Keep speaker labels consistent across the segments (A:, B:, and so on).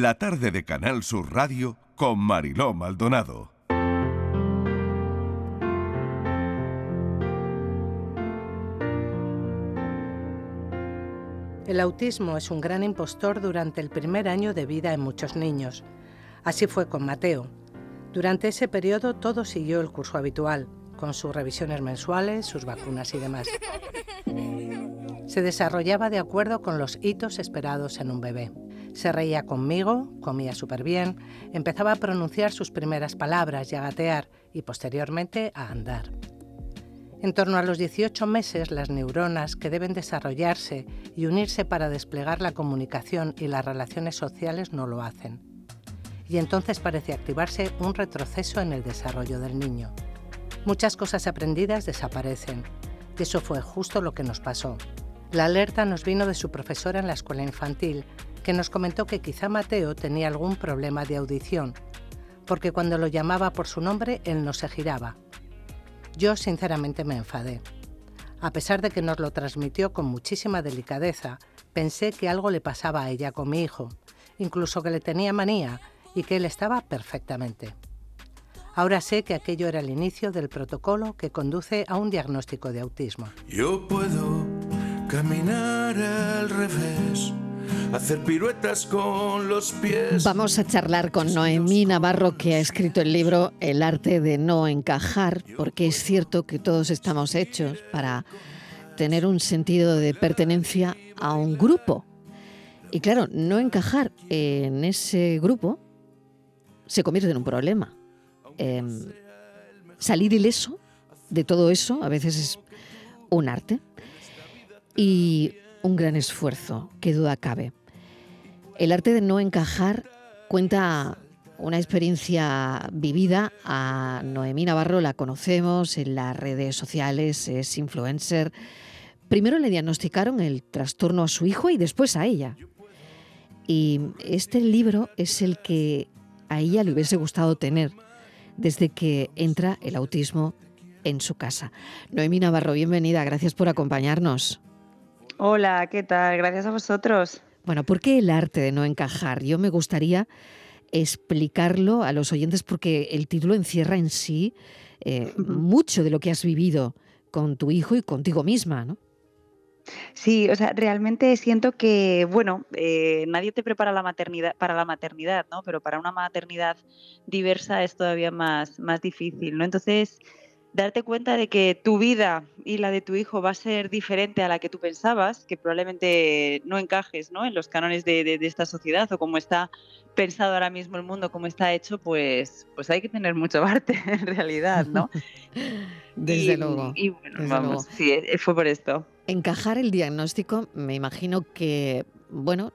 A: la tarde de Canal Sur Radio con Mariló Maldonado.
B: El autismo es un gran impostor durante el primer año de vida en muchos niños. Así fue con Mateo. Durante ese periodo todo siguió el curso habitual, con sus revisiones mensuales, sus vacunas y demás. Se desarrollaba de acuerdo con los hitos esperados en un bebé. Se reía conmigo, comía súper bien, empezaba a pronunciar sus primeras palabras y a gatear y posteriormente a andar. En torno a los 18 meses, las neuronas que deben desarrollarse y unirse para desplegar la comunicación y las relaciones sociales no lo hacen. Y entonces parece activarse un retroceso en el desarrollo del niño. Muchas cosas aprendidas desaparecen. Y eso fue justo lo que nos pasó. La alerta nos vino de su profesora en la escuela infantil, que nos comentó que quizá Mateo tenía algún problema de audición, porque cuando lo llamaba por su nombre él no se giraba, yo sinceramente me enfadé. A pesar de que nos lo transmitió con muchísima delicadeza, pensé que algo le pasaba a ella con mi hijo, incluso que le tenía manía y que él estaba perfectamente. Ahora sé que aquello era el inicio del protocolo que conduce a un diagnóstico de autismo.
C: Yo puedo caminar al revés hacer piruetas con los pies.
D: Vamos a charlar con Noemí Navarro, que ha escrito el libro El arte de no encajar, porque es cierto que todos estamos hechos para tener un sentido de pertenencia a un grupo. Y claro, no encajar en ese grupo se convierte en un problema. Em, salir ileso de todo eso a veces es un arte. Y un gran esfuerzo, qué duda cabe. El arte de no encajar cuenta una experiencia vivida. A Noemí Navarro la conocemos en las redes sociales, es influencer. Primero le diagnosticaron el trastorno a su hijo y después a ella. Y este libro es el que a ella le hubiese gustado tener desde que entra el autismo en su casa. Noemí Navarro, bienvenida, gracias por acompañarnos.
E: Hola, ¿qué tal? Gracias a vosotros.
D: Bueno, ¿por qué el arte de no encajar? Yo me gustaría explicarlo a los oyentes porque el título encierra en sí eh, mucho de lo que has vivido con tu hijo y contigo misma, ¿no?
E: Sí, o sea, realmente siento que, bueno, eh, nadie te prepara la maternidad, para la maternidad, ¿no? Pero para una maternidad diversa es todavía más, más difícil, ¿no? Entonces, darte cuenta de que tu vida y la de tu hijo va a ser diferente a la que tú pensabas, que probablemente no encajes ¿no? en los cánones de, esta sociedad o como está pensado ahora mismo el mundo, como está hecho, pues, pues hay que tener mucho arte en realidad, ¿no?
D: Desde luego.
E: Y bueno, vamos, sí, eh, fue por esto.
D: Encajar el diagnóstico, me imagino que bueno,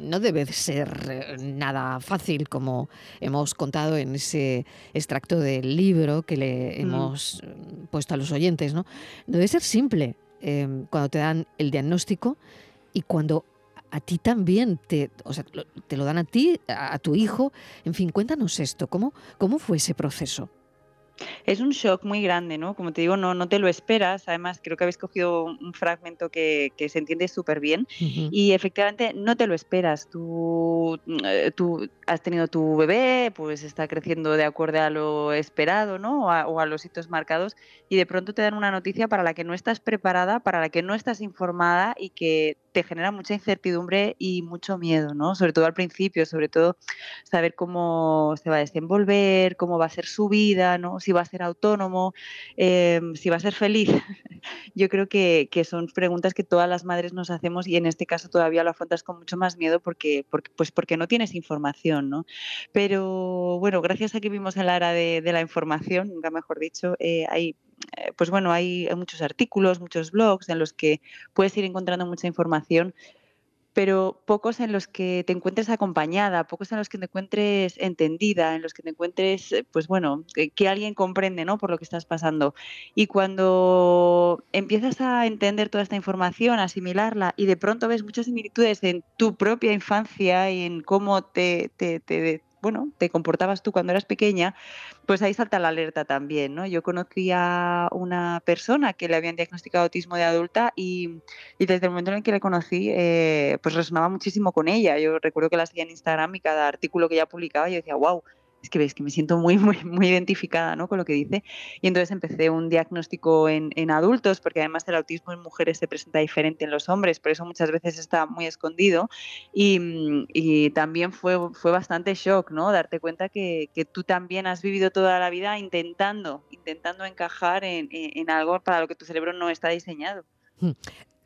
D: no debe ser eh, nada fácil como hemos contado en ese extracto del libro que le mm. hemos mm, puesto a los oyentes, ¿no? Debe ser simple em, cuando te dan el diagnóstico y cuando a ti también te, o sea, te lo dan a ti, a, tu hijo. En fin, cuéntanos esto, ¿cómo, cómo fue ese proceso?
E: Es un shock muy grande, ¿no? Como te digo, no, no te lo esperas. Además, creo que habéis cogido un fragmento que, se entiende súper bien. Y efectivamente, no te lo esperas. Tú, eh, tú has tenido tu bebé, pues está creciendo de acuerdo a lo esperado, ¿no? O a, los hitos marcados. Y de pronto te dan una noticia para la que no estás preparada, para la que no estás informada y que te genera mucha incertidumbre y mucho miedo, ¿no? Sobre todo al principio, sobre todo saber cómo se va a desenvolver, cómo va a ser su vida, ¿no? Si va a ser autónomo, em, si va a ser feliz. Yo creo que, son preguntas que todas las madres nos hacemos y en este caso todavía lo afrontas con mucho más miedo porque, pues porque no tienes información, ¿no? Pero bueno, gracias a que vimos en la era de, la información, nunca mejor dicho, eh, hay eh, pues bueno, hay muchos artículos, muchos blogs en los que puedes ir encontrando mucha información, pero pocos en los que te encuentres acompañada, pocos en los que te encuentres entendida, en los que te encuentres, eh, pues bueno, que, alguien comprende, ¿no? Por lo que estás pasando. Y cuando empiezas a entender toda esta información, asimilarla, y de pronto ves muchas similitudes en tu propia infancia y en cómo te, te bueno, te comportabas tú cuando eras pequeña, pues ahí salta la alerta también, ¿no? Yo conocí a una persona que le habían diagnosticado autismo de adulta y, desde el momento en el que le conocí, eh, pues resonaba muchísimo con ella. Yo recuerdo que la seguía en Instagram y cada artículo que ella publicaba yo decía, wow, es que ves que me siento muy, muy, identificada ¿no? con lo que dice. Y entonces empecé un diagnóstico en, en, adultos, porque además el autismo en mujeres se presenta diferente en los hombres, por eso muchas veces está muy escondido. Y, y también fue, fue bastante shock, ¿no? Darte cuenta que, que, tú también has vivido toda la vida intentando, intentando encajar en, en algo para lo que tu cerebro no está diseñado.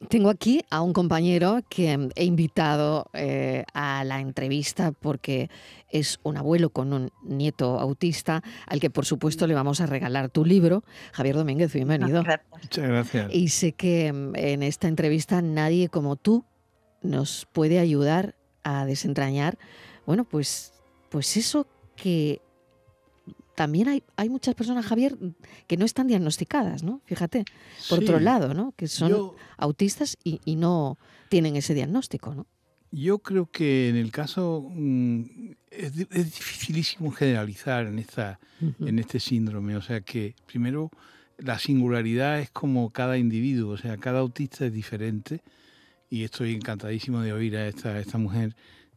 D: Tengo aquí a un compañero que he invitado eh, a la entrevista porque es un abuelo con un nieto autista al que por supuesto le vamos a regalar tu libro. Javier Domínguez, bienvenido.
F: Muchas gracias.
D: Y sé que mm, en esta entrevista nadie como tú nos puede ayudar a desentrañar, bueno, pues, pues eso que también hay, hay muchas personas, Javier, que no están diagnosticadas, ¿no? Fíjate, por otro lado, ¿no? Que son autistas y, y, no tienen ese diagnóstico, ¿no?
F: Yo creo que en el caso mm, es, es, dificilísimo generalizar en, esta, en este síndrome. O sea que, primero, la singularidad es como cada individuo, o sea, cada autista es diferente. Y estoy encantadísimo de oír a esta, a esta mujer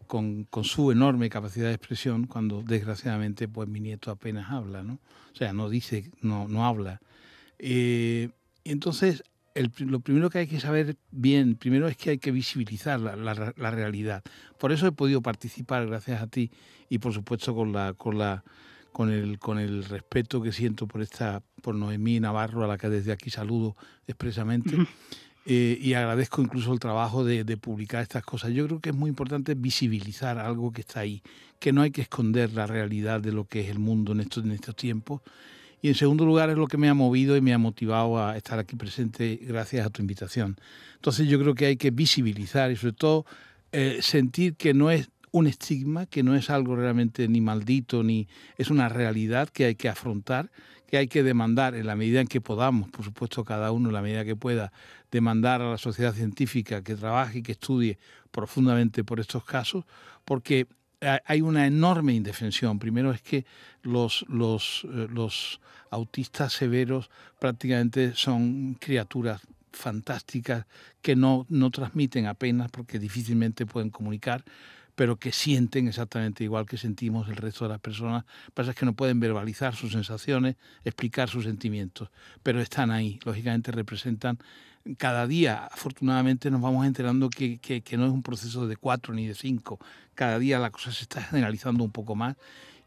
F: con, con, su enorme capacidad de expresión cuando desgraciadamente pues mi nieto apenas habla, ¿no? O sea, no dice, no, no habla. Eh, entonces, el, lo primero que hay que saber bien, primero es que hay que visibilizar la, la, la, realidad. Por eso he podido participar gracias a ti y por supuesto con la, con la con el, con el respeto que siento por esta, por Noemí Navarro, a la que desde aquí saludo expresamente. Eh, y agradezco incluso el trabajo de, publicar estas cosas. Yo creo que es muy importante visibilizar algo que está ahí, que no hay que esconder la realidad de lo que es el mundo en estos, en estos tiempos. Y en segundo lugar es lo que me ha movido y me ha motivado a estar aquí presente gracias a tu invitación. Entonces yo creo que hay que visibilizar y sobre todo eh, sentir que no es un estigma, que no es algo realmente ni maldito, ni es una realidad que hay que afrontar, que hay que demandar en la medida en que podamos, por supuesto cada uno en la medida que pueda, demandar a la sociedad científica que trabaje y que estudie profundamente por estos casos, porque hay una enorme indefensión. Primero es que los, los, eh, los autistas severos prácticamente son criaturas fantásticas que no, no transmiten apenas porque difícilmente pueden comunicar pero que sienten exactamente igual que sentimos el resto de las personas. Pasa es que no pueden verbalizar sus sensaciones, explicar sus sentimientos, pero están ahí. Lógicamente representan cada día, afortunadamente, nos vamos enterando que, que, que no es un proceso de cuatro ni de cinco. Cada día la cosa se está generalizando un poco más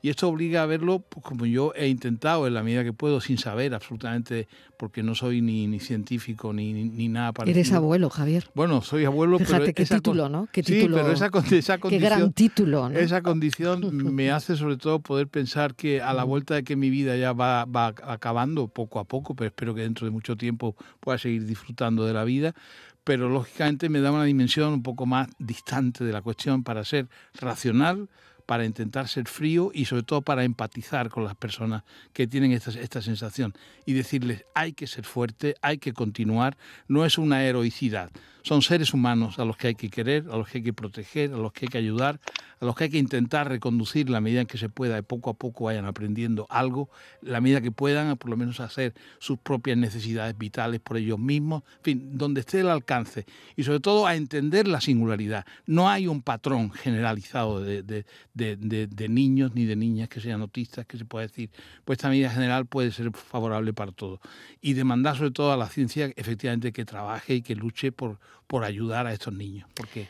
F: y esto obliga a verlo pues, como yo he intentado en la medida que puedo, sin saber absolutamente, porque no soy ni, ni científico ni, ni, nada parecido.
D: Eres abuelo, Javier.
F: Bueno, soy abuelo,
D: Fíjate,
F: pero...
D: qué título, ¿no? Qué título,
F: sí, pero esa, esa condición...
D: Qué gran título, ¿no?
F: Esa condición me hace sobre todo poder pensar que a la vuelta de que mi vida ya va, va acabando poco a poco, pero espero que dentro de mucho tiempo pueda seguir disfrutando de la vida, pero lógicamente me da una dimensión un poco más distante de la cuestión para ser racional, para intentar ser frío y sobre todo para empatizar con las personas que tienen esta, esta sensación y decirles hay que ser fuerte, hay que continuar, no es una heroicidad, son seres humanos a los que hay que querer, a los que hay que proteger, a los que hay que ayudar, a los que hay que intentar reconducir la medida en que se pueda y poco a poco vayan aprendiendo algo, la medida que puedan, por lo menos hacer sus propias necesidades vitales por ellos mismos, en fin, donde esté el alcance y sobre todo a entender la singularidad. No hay un patrón generalizado de, de, de, de niños ni de niñas que sean autistas que se pueda decir, pues esta medida general puede ser favorable para todos. Y demandar sobre todo a la ciencia efectivamente que trabaje y que luche por, por ayudar a estos niños, porque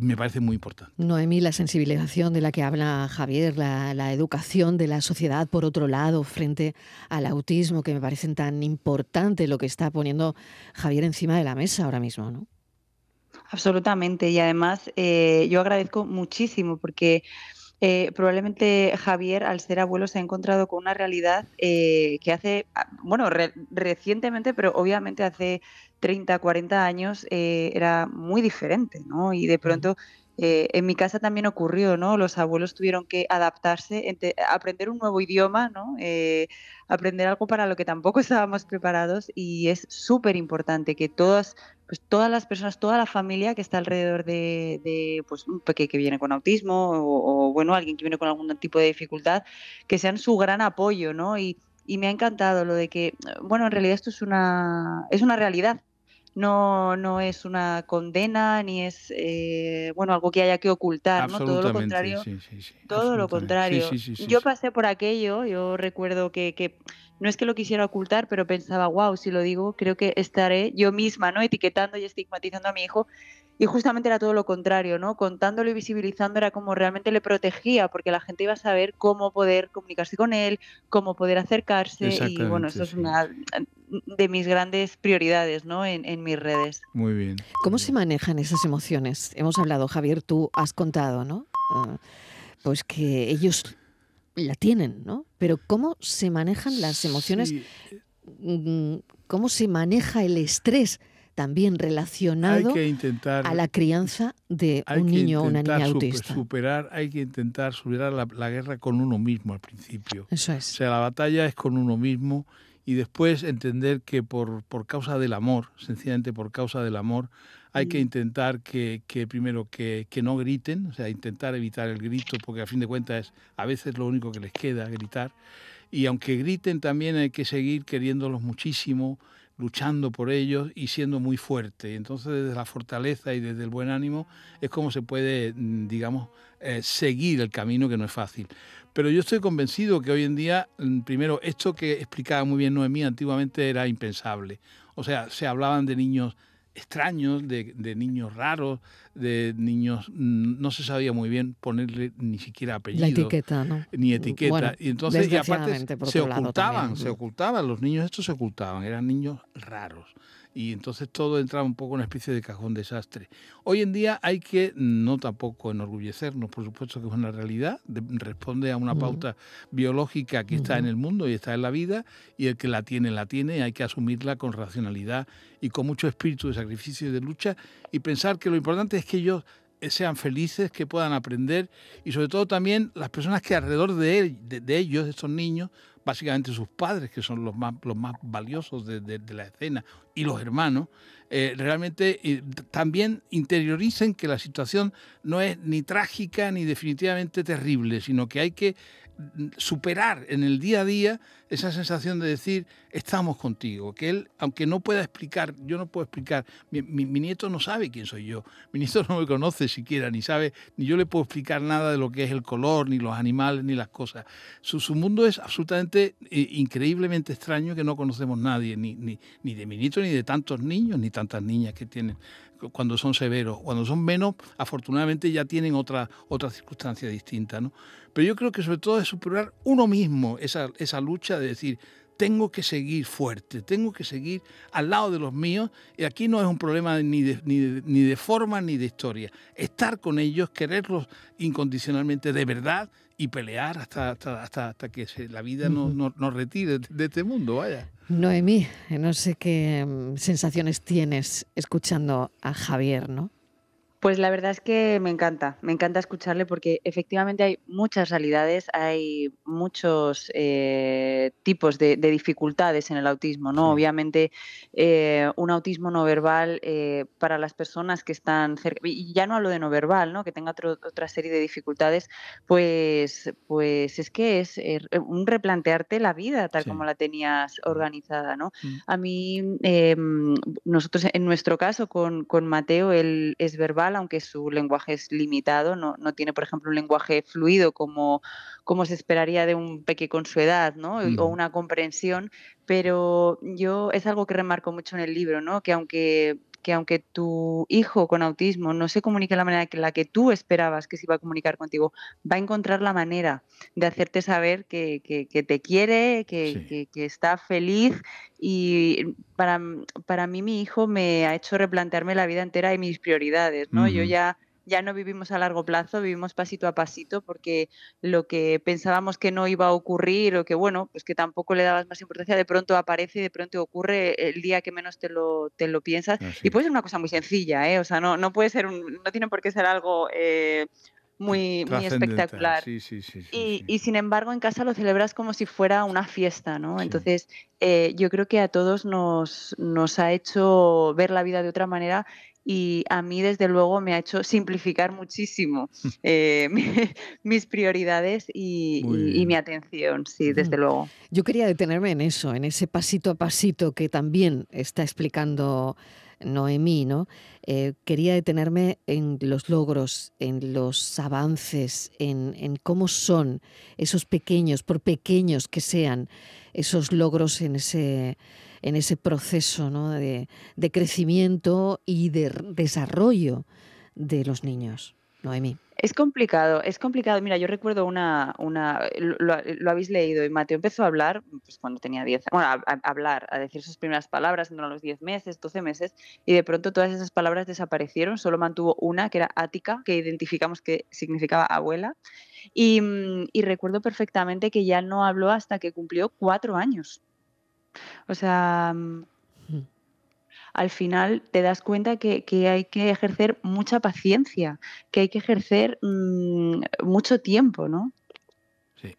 F: me parece muy importante.
D: Noemí, la sensibilización de la que habla Javier, la, la, educación de la sociedad, por otro lado, frente al autismo, que me parece tan importante lo que está poniendo Javier encima de la mesa ahora mismo, ¿no?
E: Absolutamente, y además eh, yo agradezco muchísimo porque eh, probablemente Javier, al ser abuelo, se ha encontrado con una realidad eh, que hace, bueno, re recientemente, pero obviamente hace 30, 40 años eh, era muy diferente, ¿no? Y de pronto eh, en mi casa también ocurrió, ¿no? Los abuelos tuvieron que adaptarse, aprender un nuevo idioma, ¿no? Eh, aprender algo para lo que tampoco estábamos preparados y es súper importante que todas, pues todas las personas, toda la familia que está alrededor de, pues, un pequeño que viene con autismo o, bueno, alguien que viene con algún tipo de dificultad, que sean su gran apoyo, ¿no? Y, y me ha encantado lo de que, bueno, en realidad esto es una, es una realidad, no, no es una condena ni es eh, bueno algo que haya que ocultar, ¿no? Todo lo contrario. todo lo contrario. yo pasé por aquello, yo recuerdo que, que, no es que lo quisiera ocultar, pero pensaba, wow, si lo digo, creo que estaré yo misma, ¿no? Etiquetando y estigmatizando a mi hijo y justamente era todo lo contrario, ¿no? Contándolo y visibilizando era como realmente le protegía, porque la gente iba a saber cómo poder comunicarse con él, cómo poder acercarse. Y bueno, eso es una de mis grandes prioridades, ¿no? En, mis redes.
F: Muy bien.
D: ¿Cómo se manejan esas emociones? Hemos hablado, Javier, tú has contado, ¿no? Ah, pues que ellos la tienen, ¿no? Pero ¿cómo se manejan las emociones? Mm, ¿Cómo se maneja el estrés? También relacionado a la crianza de un niño o una niña autista.
F: Superar, hay que intentar superar la, guerra con uno mismo al principio.
D: Eso es.
F: O sea, la batalla es con uno mismo y después entender que por, por causa del amor, sencillamente por causa del amor, hay que mm. intentar que, que primero que, que, no griten, o sea, intentar evitar el grito, porque a fin de cuentas es a veces lo único que les queda, gritar. Y aunque griten, también hay que seguir queriéndolos muchísimo, luchando por ellos y siendo muy fuerte. Entonces, desde la fortaleza y desde el buen ánimo es como se puede, mm, digamos, eh, seguir el camino que no es fácil. Pero yo estoy convencido que hoy en día, mm, primero, esto que explicaba muy bien Noemí antiguamente era impensable. O sea, se hablaban de niños extraños, de, niños raros, de niños, mm, no se sabía muy bien ponerle ni siquiera apellido.
D: La etiqueta, ¿no?
F: Ni etiqueta. y entonces, y aparte, se ocultaban, se ocultaban, los niños estos se ocultaban, eran niños raros y entonces todo entraba un poco en una especie de cajón desastre. Hoy en día hay que no tampoco enorgullecernos, por supuesto que es una realidad, responde a una pauta biológica que está en el mundo y está en la vida y el que la tiene, la tiene, y hay que asumirla con racionalidad y con mucho espíritu de sacrificio y de lucha y pensar que lo importante es que ellos sean felices, que puedan aprender y sobre todo también las personas que alrededor de, de ellos, de estos niños, básicamente sus padres, que son los más, los más valiosos de, la escena, y los hermanos, eh, realmente eh, también interioricen que la situación no es ni trágica ni definitivamente terrible, sino que hay que superar en el día a día esa sensación de decir, estamos contigo, que él, aunque no pueda explicar, yo no puedo explicar, mi, nieto no sabe quién soy yo, mi nieto no me conoce siquiera, ni sabe, ni yo le puedo explicar nada de lo que es el color, ni los animales, ni las cosas. Su, mundo es absolutamente, eh, increíblemente extraño que no conocemos nadie, ni, ni, ni de mi nieto, ni de tantos niños, ni tantas niñas que tienen cuando son severos. Cuando son menos, afortunadamente ya tienen otra, otra circunstancia distinta. ¿no? Pero yo creo que sobre todo es superar uno mismo esa, esa lucha de decir, tengo que seguir fuerte, tengo que seguir al lado de los míos. Y aquí no es un problema ni de, ni ni de forma ni de historia. Estar con ellos, quererlos incondicionalmente de verdad y pelear hasta, hasta, hasta, que la vida nos no, retire de este mundo, vaya.
D: Noemí, no sé qué mm, sensaciones tienes escuchando a Javier, ¿no?
E: Pues la verdad es que me encanta, me encanta escucharle porque efectivamente hay muchas realidades, hay muchos eh, tipos de, dificultades en el autismo, ¿no? Obviamente eh, un autismo no verbal eh, para las personas que están cerca, y ya no hablo de no verbal, ¿no? Que tenga otra serie de dificultades, pues, pues es que es un replantearte la vida tal como la tenías organizada, ¿no? Mm. A mí, em, nosotros en nuestro caso con, con Mateo, él es verbal, aunque su lenguaje es limitado, no, tiene, por ejemplo, un lenguaje fluido como, como se esperaría de un peque con su edad, ¿no? O una comprensión, pero yo es algo que remarco mucho en el libro, ¿no? Que aunque que aunque tu hijo con autismo no se comunique de la manera que la que tú esperabas que se iba a comunicar contigo, va a encontrar la manera de hacerte saber que, te quiere, que, está feliz. Y para, para mí mi hijo me ha hecho replantearme la vida entera y mis prioridades, ¿no? Yo ya ya no vivimos a largo plazo, vivimos pasito a pasito, porque lo que pensábamos que no iba a ocurrir o que, bueno, pues que tampoco le dabas más importancia, de pronto aparece y de pronto ocurre el día que menos te lo, te lo piensas. Y puede ser una cosa muy sencilla, ¿eh? O sea, no, no puede ser, un, no tiene por qué ser algo... Eh, muy, muy espectacular. y, sin embargo, en casa lo celebras como si fuera una fiesta, ¿no? Entonces, eh, yo creo que a todos nos, nos ha hecho ver la vida de otra manera y a mí desde luego me ha hecho simplificar muchísimo eh, mis prioridades y, mi atención, sí, desde luego.
D: Yo quería detenerme en eso, en ese pasito a pasito que también está explicando Noemí, ¿no? Eh, quería detenerme en los logros, en los avances, en, cómo son esos pequeños, por pequeños que sean, esos logros en ese, en ese proceso de, de crecimiento y de desarrollo de los niños. Noemí.
E: Es complicado, es complicado. Mira, yo recuerdo una, una lo, habéis leído, y Mateo empezó a hablar pues, cuando tenía 10, bueno, a, hablar, a decir sus primeras palabras, no a los 10 meses, 12 meses, y de pronto todas esas palabras desaparecieron, solo mantuvo una, que era ática, que identificamos que significaba abuela, y, y recuerdo perfectamente que ya no habló hasta que cumplió cuatro años. O sea, al final te das cuenta que, hay que ejercer mucha paciencia, que hay que ejercer mm, mucho tiempo, ¿no?
F: Sí,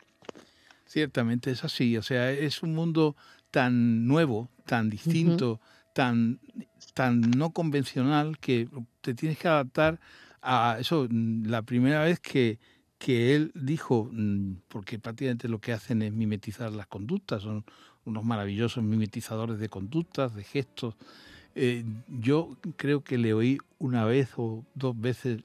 F: ciertamente es así. O sea, es un mundo tan nuevo, tan distinto, tan, tan no convencional que te tienes que adaptar a eso. La primera vez que, que él dijo, mm, porque prácticamente lo que hacen es mimetizar las conductas, son unos maravillosos mimetizadores de conductas, de gestos, eh, yo creo que le oí una vez o dos veces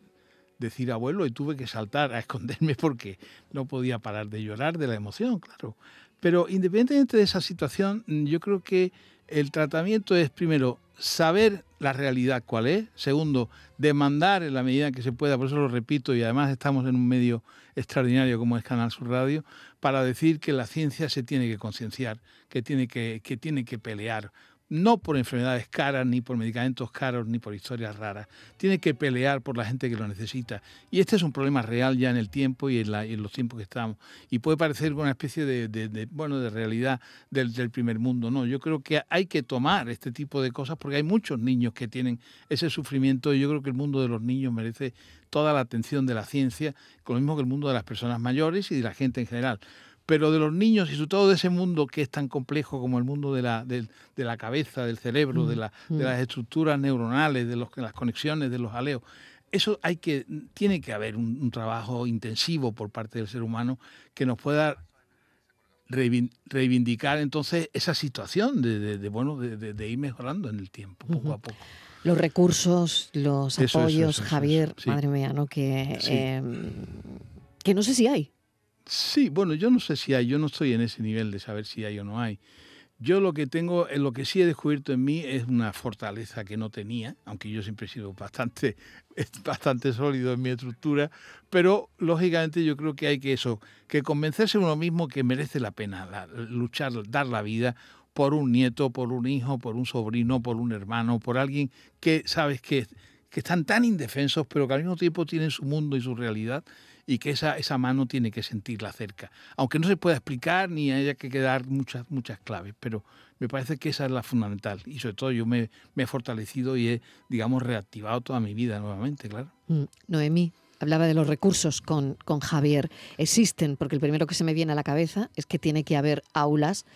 F: decir abuelo y tuve que saltar a esconderme porque no podía parar de llorar de la emoción, claro. Pero independientemente de esa situación, yo creo que el tratamiento es primero saber la realidad cuál es, segundo, demandar en la medida que se pueda, por eso lo repito y además estamos en un medio extraordinario como es Canal Sur Radio, para decir que la ciencia se tiene que concienciar, que tiene que, que tiene que pelear no por enfermedades caras, ni por medicamentos caros, ni por historias raras. Tiene que pelear por la gente que lo necesita. Y este es un problema real ya en el tiempo y en, los tiempos que estamos. Y puede parecer una especie de, bueno, de realidad del, del, primer mundo. No, yo creo que hay que tomar este tipo de cosas porque hay muchos niños que tienen ese sufrimiento y yo creo que el mundo de los niños merece toda la atención de la ciencia, con lo mismo que el mundo de las personas mayores y de la gente en general pero de los niños y sobre todo de ese mundo que es tan complejo como el mundo de la, de, la cabeza, del cerebro, de, la, de, las estructuras neuronales, de los, las conexiones, de los aleos. Eso hay que, tiene que haber un, trabajo intensivo por parte del ser humano que nos pueda reivindicar entonces esa situación de, bueno de, ir mejorando en el tiempo poco a poco.
D: Los recursos los apoyos Javier madre mía no que em, que no sé si hay
F: Sí, bueno, yo no sé si hay, yo no estoy en ese nivel de saber si hay o no hay. Yo lo que tengo, lo que sí he descubierto en mí es una fortaleza que no tenía, aunque yo siempre he sido bastante, bastante sólido en mi estructura, pero lógicamente yo creo que hay que eso, que convencerse uno mismo que merece la pena luchar, dar la vida por un nieto, por un hijo, por un sobrino, por un hermano, por alguien que sabes que, que están tan indefensos, pero que al mismo tiempo tienen su mundo y su realidad y que esa, esa mano tiene que sentirla cerca. Aunque no se pueda explicar ni haya que quedar muchas, muchas claves, pero me parece que esa es la fundamental. Y sobre todo yo me, he fortalecido y he, digamos, reactivado toda mi vida nuevamente, claro.
D: Mm, Noemí, hablaba de los recursos con, con Javier. Existen, porque el primero que se me viene a la cabeza es que tiene que haber aulas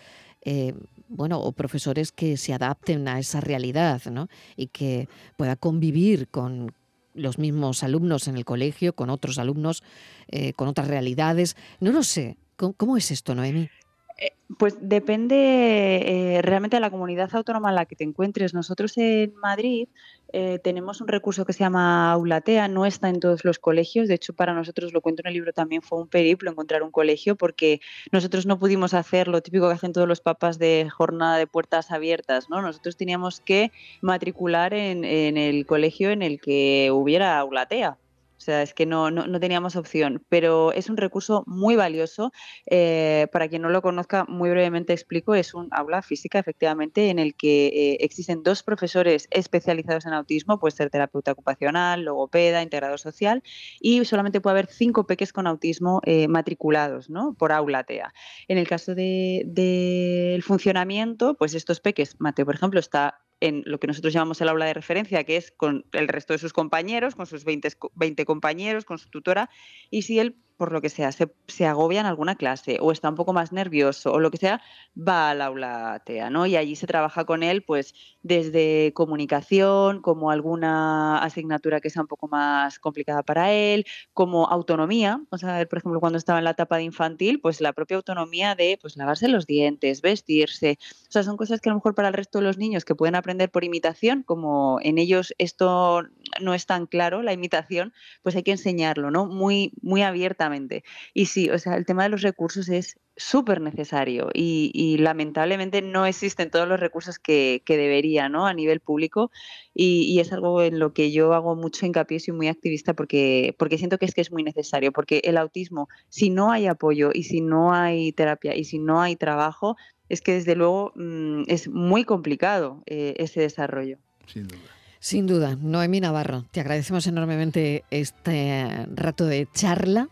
D: eh, bueno, o profesores que se adapten a esa realidad, ¿no? Y que pueda convivir con, los mismos alumnos en el colegio, con otros alumnos, eh, con otras realidades. No lo sé. ¿Cómo, es esto, Noemi?
E: Eh, pues depende eh, realmente de la comunidad autónoma en la que te encuentres. Nosotros en Madrid eh, tenemos un recurso que se llama Aulatea, no está en todos los colegios, de hecho para nosotros, lo cuento en el libro, también fue un periplo encontrar un colegio porque nosotros no pudimos hacer lo típico que hacen todos los papas de jornada de puertas abiertas, ¿no? Nosotros teníamos que matricular en, en el colegio en el que hubiera Aulatea. O sea, es que no, no, teníamos opción, pero es un recurso muy valioso. Eh, para quien no lo conozca, muy brevemente explico, es un aula física, efectivamente, en el que eh, existen dos profesores especializados en autismo, puede ser terapeuta ocupacional, logopeda, integrador social, y solamente puede haber cinco peques con autismo eh, matriculados ¿no? por aula TEA. En el caso del de, funcionamiento, pues estos peques, Mateo, por ejemplo, está en lo que nosotros llamamos el aula de referencia, que es con el resto de sus compañeros, con sus 20, 20 compañeros, con su tutora, y si él por lo que sea, se, se, agobia en alguna clase o está un poco más nervioso o lo que sea, va al aula TEA, ¿no? Y allí se trabaja con él, pues, desde comunicación, como alguna asignatura que sea un poco más complicada para él, como autonomía, o sea, por ejemplo, cuando estaba en la etapa de infantil, pues la propia autonomía de, pues, lavarse los dientes, vestirse, o sea, son cosas que a lo mejor para el resto de los niños que pueden aprender por imitación, como en ellos esto no es tan claro, la imitación, pues hay que enseñarlo, ¿no? Muy, muy abiertamente y sí, o sea, el tema de los recursos es súper necesario y, lamentablemente no existen todos los recursos que, que debería ¿no? a nivel público y, es algo en lo que yo hago mucho hincapié, soy muy activista porque, porque siento que es que es muy necesario, porque el autismo, si no hay apoyo y si no hay terapia y si no hay trabajo, es que desde luego mm, es muy complicado eh, ese desarrollo.
F: Sin duda.
D: Sin duda, Noemí Navarro, te agradecemos enormemente este rato de charla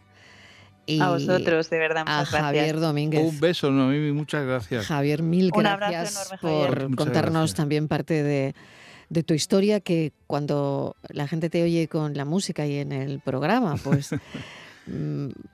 E: a vosotros, de verdad.
D: a Javier Domínguez.
F: Un beso, Noemí, muchas gracias.
D: Javier, mil gracias por contarnos también parte de, de tu historia que cuando la gente te oye con la música y en el programa, pues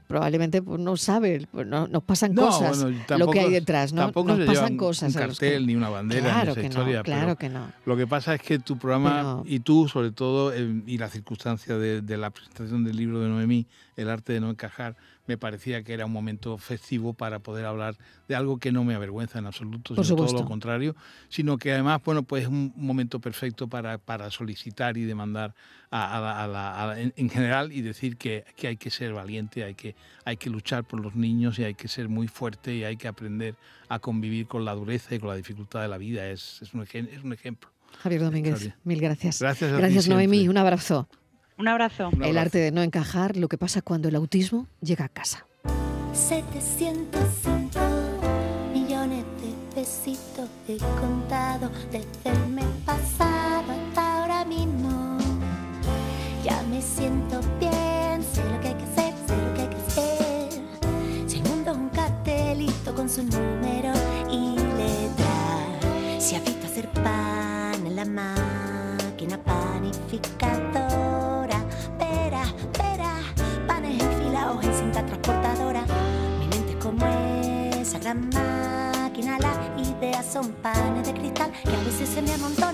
D: probablemente pues, no sabe, pues, no, nos pasan cosas, lo que hay detrás, ¿no?
F: Tampoco nos pasan cosas. Un cartel ni una bandera
D: claro
F: esa
D: que
F: historia.
D: No, claro que no.
F: Lo que pasa es que tu programa y tú, sobre todo, y la circunstancia de, de, la presentación del libro de Noemí, El arte de no encajar, me parecía que era un momento festivo para poder hablar de algo que no me avergüenza en absoluto, sino todo lo contrario, sino que además, bueno, pues es un momento perfecto para, para solicitar y demandar a, la, en, general y decir que, que, hay que ser valiente, hay que, hay que luchar por los niños y hay que ser muy fuerte y hay que aprender a convivir con la dureza y con la dificultad de la vida. Es, es, un, es un ejemplo.
D: Javier Domínguez, mil gracias.
F: Gracias,
D: gracias Noemí, un abrazo.
E: Un abrazo.
D: El arte de no encajar, lo que pasa cuando el autismo llega a casa.
G: 705 millones de besitos he contado desde el mes pasado hasta ahora mismo. Ya me siento bien, sé lo que hay que hacer, sé lo que hay que hacer. Si el mundo es un cartelito con su número y letra, si has visto hacer pan en la máquina panificadora máquina, las ideas son panes de cristal que a veces se me amontonan.